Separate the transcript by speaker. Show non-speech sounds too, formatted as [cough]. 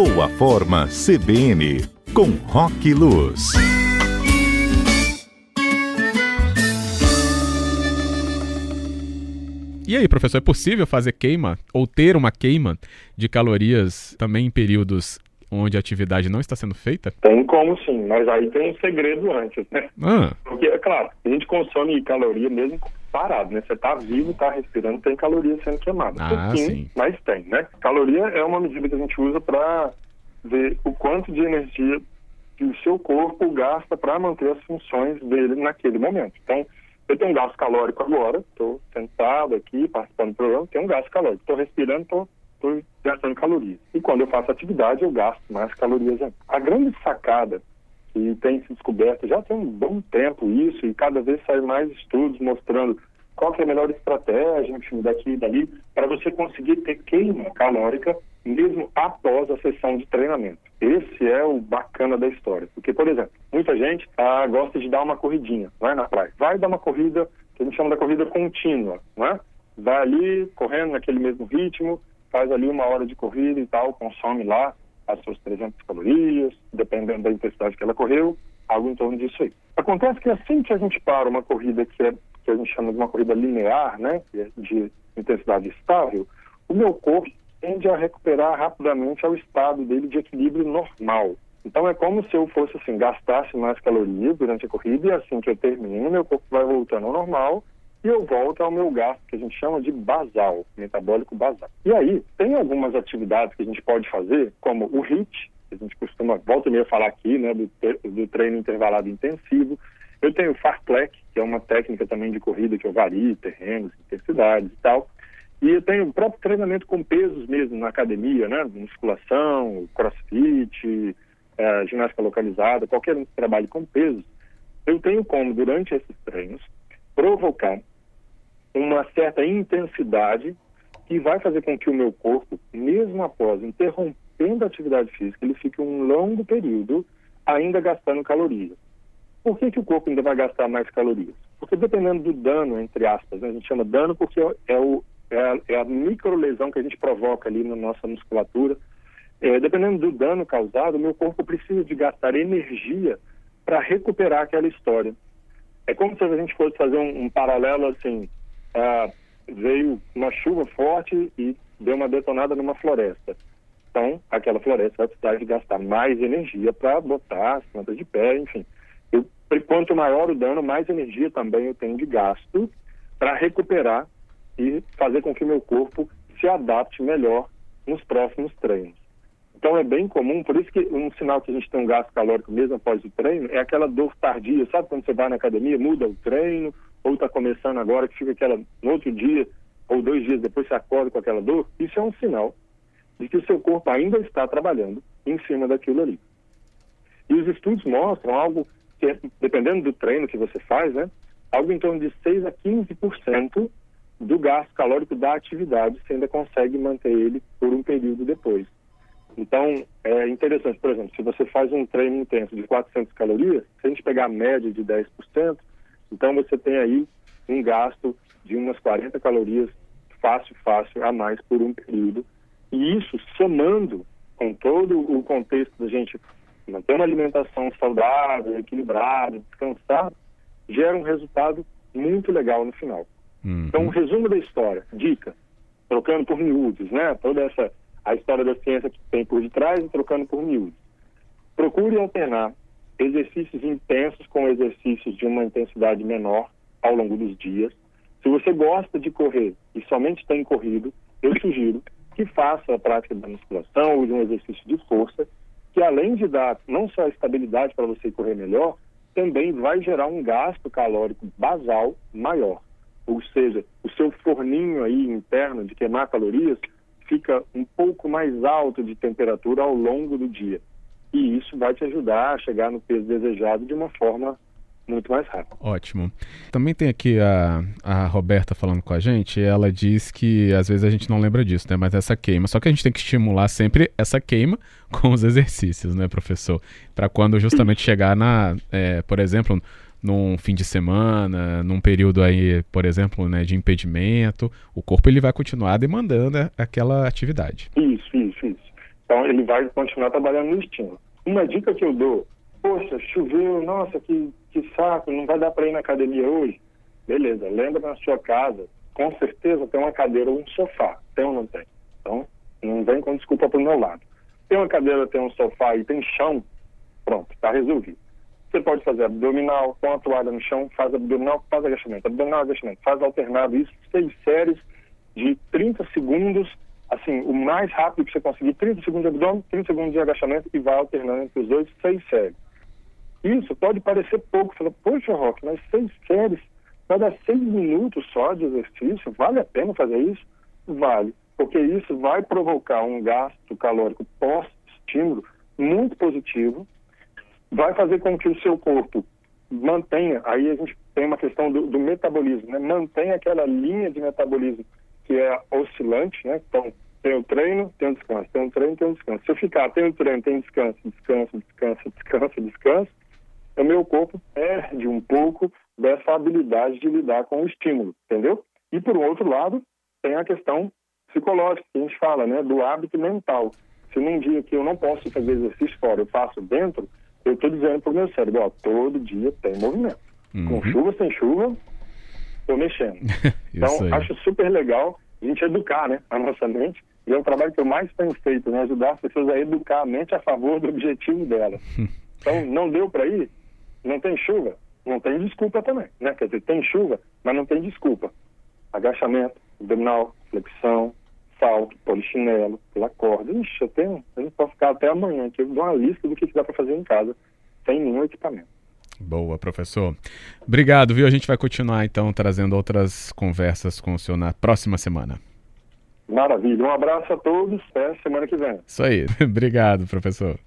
Speaker 1: Boa Forma CBN, com Rock Luz.
Speaker 2: E aí, professor, é possível fazer queima ou ter uma queima de calorias também em períodos onde a atividade não está sendo feita?
Speaker 3: Tem como sim, mas aí tem um segredo antes, né?
Speaker 2: Ah.
Speaker 3: Porque, é claro, a gente consome caloria mesmo parado, né? Você está vivo, está respirando, tem caloria sendo queimada.
Speaker 2: Ah,
Speaker 3: sim,
Speaker 2: sim.
Speaker 3: mas tem, né? Caloria é uma medida que a gente usa para ver o quanto de energia que o seu corpo gasta para manter as funções dele naquele momento. Então, eu tenho um gasto calórico agora, estou sentado aqui, participando do programa, tenho um gasto calórico. Estou respirando, estou gastando calorias. E quando eu faço atividade, eu gasto mais calorias ainda. A grande sacada que tem se descoberto, já tem um bom tempo isso, e cada vez saem mais estudos mostrando qual é a melhor estratégia, enfim, daqui e dali, para você conseguir ter queima calórica mesmo após a sessão de treinamento. Esse é o bacana da história. Porque, por exemplo, muita gente ah, gosta de dar uma corridinha, vai na praia. Vai dar uma corrida, que a gente chama da corrida contínua, não é? Vai ali, correndo naquele mesmo ritmo, faz ali uma hora de corrida e tal, consome lá as suas 300 calorias, dependendo da intensidade que ela correu, algo em torno disso aí. Acontece que assim que a gente para uma corrida que, é, que a gente chama de uma corrida linear, né, de intensidade estável, o meu corpo tende a recuperar rapidamente ao estado dele de equilíbrio normal. Então é como se eu fosse assim, gastasse mais calorias durante a corrida e assim que eu termino, meu corpo vai voltando ao normal e eu volto ao meu gasto, que a gente chama de basal, metabólico basal. E aí, tem algumas atividades que a gente pode fazer, como o HIIT, que a gente costuma, volta e meia falar aqui, né, do, do treino intervalado intensivo. Eu tenho o Fartlek, que é uma técnica também de corrida que eu vario terrenos, intensidades e tal. E eu tenho o próprio treinamento com pesos mesmo na academia, né? Musculação, crossfit, é, ginástica localizada, qualquer um que trabalhe com pesos. Eu tenho como, durante esses treinos, provocar uma certa intensidade que vai fazer com que o meu corpo, mesmo após interrompendo a atividade física, ele fique um longo período ainda gastando calorias. Por que, que o corpo ainda vai gastar mais calorias? Porque dependendo do dano, entre aspas, né? a gente chama dano porque é o é a, é a microlesão que a gente provoca ali na nossa musculatura. É, dependendo do dano causado, o meu corpo precisa de gastar energia para recuperar aquela história. É como se a gente fosse fazer um, um paralelo assim, ah, veio uma chuva forte e deu uma detonada numa floresta. Então, aquela floresta vai precisar de gastar mais energia para botar as plantas de pé, enfim. Eu, quanto maior o dano, mais energia também eu tenho de gasto para recuperar e fazer com que meu corpo se adapte melhor nos próximos treinos. Então é bem comum, por isso que um sinal que a gente tem um gasto calórico mesmo após o treino é aquela dor tardia. Sabe quando você vai na academia, muda o treino, ou está começando agora, que fica aquela no outro dia, ou dois dias depois você acorda com aquela dor? Isso é um sinal de que o seu corpo ainda está trabalhando em cima daquilo ali. E os estudos mostram algo que, dependendo do treino que você faz, né, algo em torno de 6 a 15% do gasto calórico da atividade, você ainda consegue manter ele por um período depois. Então, é interessante, por exemplo, se você faz um treino intenso de 400 calorias, se a gente pegar a média de 10%, então você tem aí um gasto de umas 40 calorias fácil, fácil a mais por um período. E isso somando com todo o contexto da gente manter uma alimentação saudável, equilibrada, descansada, gera um resultado muito legal no final. Uhum. Então, um resumo da história, dica, trocando por miúdos, né? Toda essa a história da ciência que tem por detrás e trocando por miúdos. Procure alternar exercícios intensos com exercícios de uma intensidade menor ao longo dos dias. Se você gosta de correr e somente tem corrido, eu sugiro que faça a prática da musculação ou de um exercício de força, que além de dar não só estabilidade para você correr melhor, também vai gerar um gasto calórico basal maior ou seja, o seu forninho aí interno de queimar calorias fica um pouco mais alto de temperatura ao longo do dia. E isso vai te ajudar a chegar no peso desejado de uma forma muito mais rápida.
Speaker 2: Ótimo. Também tem aqui a, a Roberta falando com a gente, ela diz que às vezes a gente não lembra disso, né? Mas essa queima. Só que a gente tem que estimular sempre essa queima com os [laughs] exercícios, né, professor? Para quando justamente chegar na, é, por exemplo, num fim de semana, num período aí, por exemplo, né, de impedimento, o corpo ele vai continuar demandando aquela atividade.
Speaker 3: Isso, isso, isso. Então, ele vai continuar trabalhando no estímulo. Uma dica que eu dou, poxa, choveu, nossa, que, que saco, não vai dar para ir na academia hoje? Beleza, lembra na sua casa, com certeza tem uma cadeira ou um sofá, tem ou não tem? Então, não vem com desculpa para o meu lado. Tem uma cadeira, tem um sofá e tem chão, pronto, está resolvido. Você pode fazer abdominal, com a toalha no chão, faz abdominal, faz agachamento, abdominal, agachamento, faz alternado, isso, seis séries de 30 segundos, assim, o mais rápido que você conseguir, 30 segundos de abdômen, 30 segundos de agachamento e vai alternando entre os dois, seis séries. Isso pode parecer pouco, fala, poxa, Rock, mas seis séries, vai dar seis minutos só de exercício, vale a pena fazer isso? Vale, porque isso vai provocar um gasto calórico pós-estímulo muito positivo, vai fazer com que o seu corpo mantenha, aí a gente tem uma questão do, do metabolismo, né? mantenha aquela linha de metabolismo que é oscilante, né? Então, tem o treino, tem o descanso, tem o treino, tem o descanso. Se eu ficar, tem o treino, tem descanso, descanso, descanso, descanso, descanso, o meu corpo perde um pouco dessa habilidade de lidar com o estímulo, entendeu? E por outro lado, tem a questão psicológica, que a gente fala, né, do hábito mental. Se num dia que eu não posso fazer exercício fora, eu faço dentro, eu estou dizendo para o meu cérebro, ó, todo dia tem movimento. Uhum. Com chuva, sem chuva, estou mexendo. [laughs] então, acho super legal a gente educar né, a nossa mente. E é o trabalho que eu mais tenho feito, né, ajudar as pessoas a educar a mente a favor do objetivo dela. [laughs] então, não deu para ir? Não tem chuva? Não tem desculpa também. Né? Quer dizer, tem chuva, mas não tem desculpa. Agachamento, abdominal, flexão, salto, polichinelo, pela corda. Ixi, eu tenho, eu não posso ficar até amanhã, que eu dou uma lista do que dá para fazer em casa, sem nenhum equipamento.
Speaker 2: Boa, professor. Obrigado, viu? A gente vai continuar então trazendo outras conversas com o senhor na próxima semana.
Speaker 3: Maravilha. Um abraço a todos. Até semana que vem.
Speaker 2: Isso aí. [laughs] Obrigado, professor.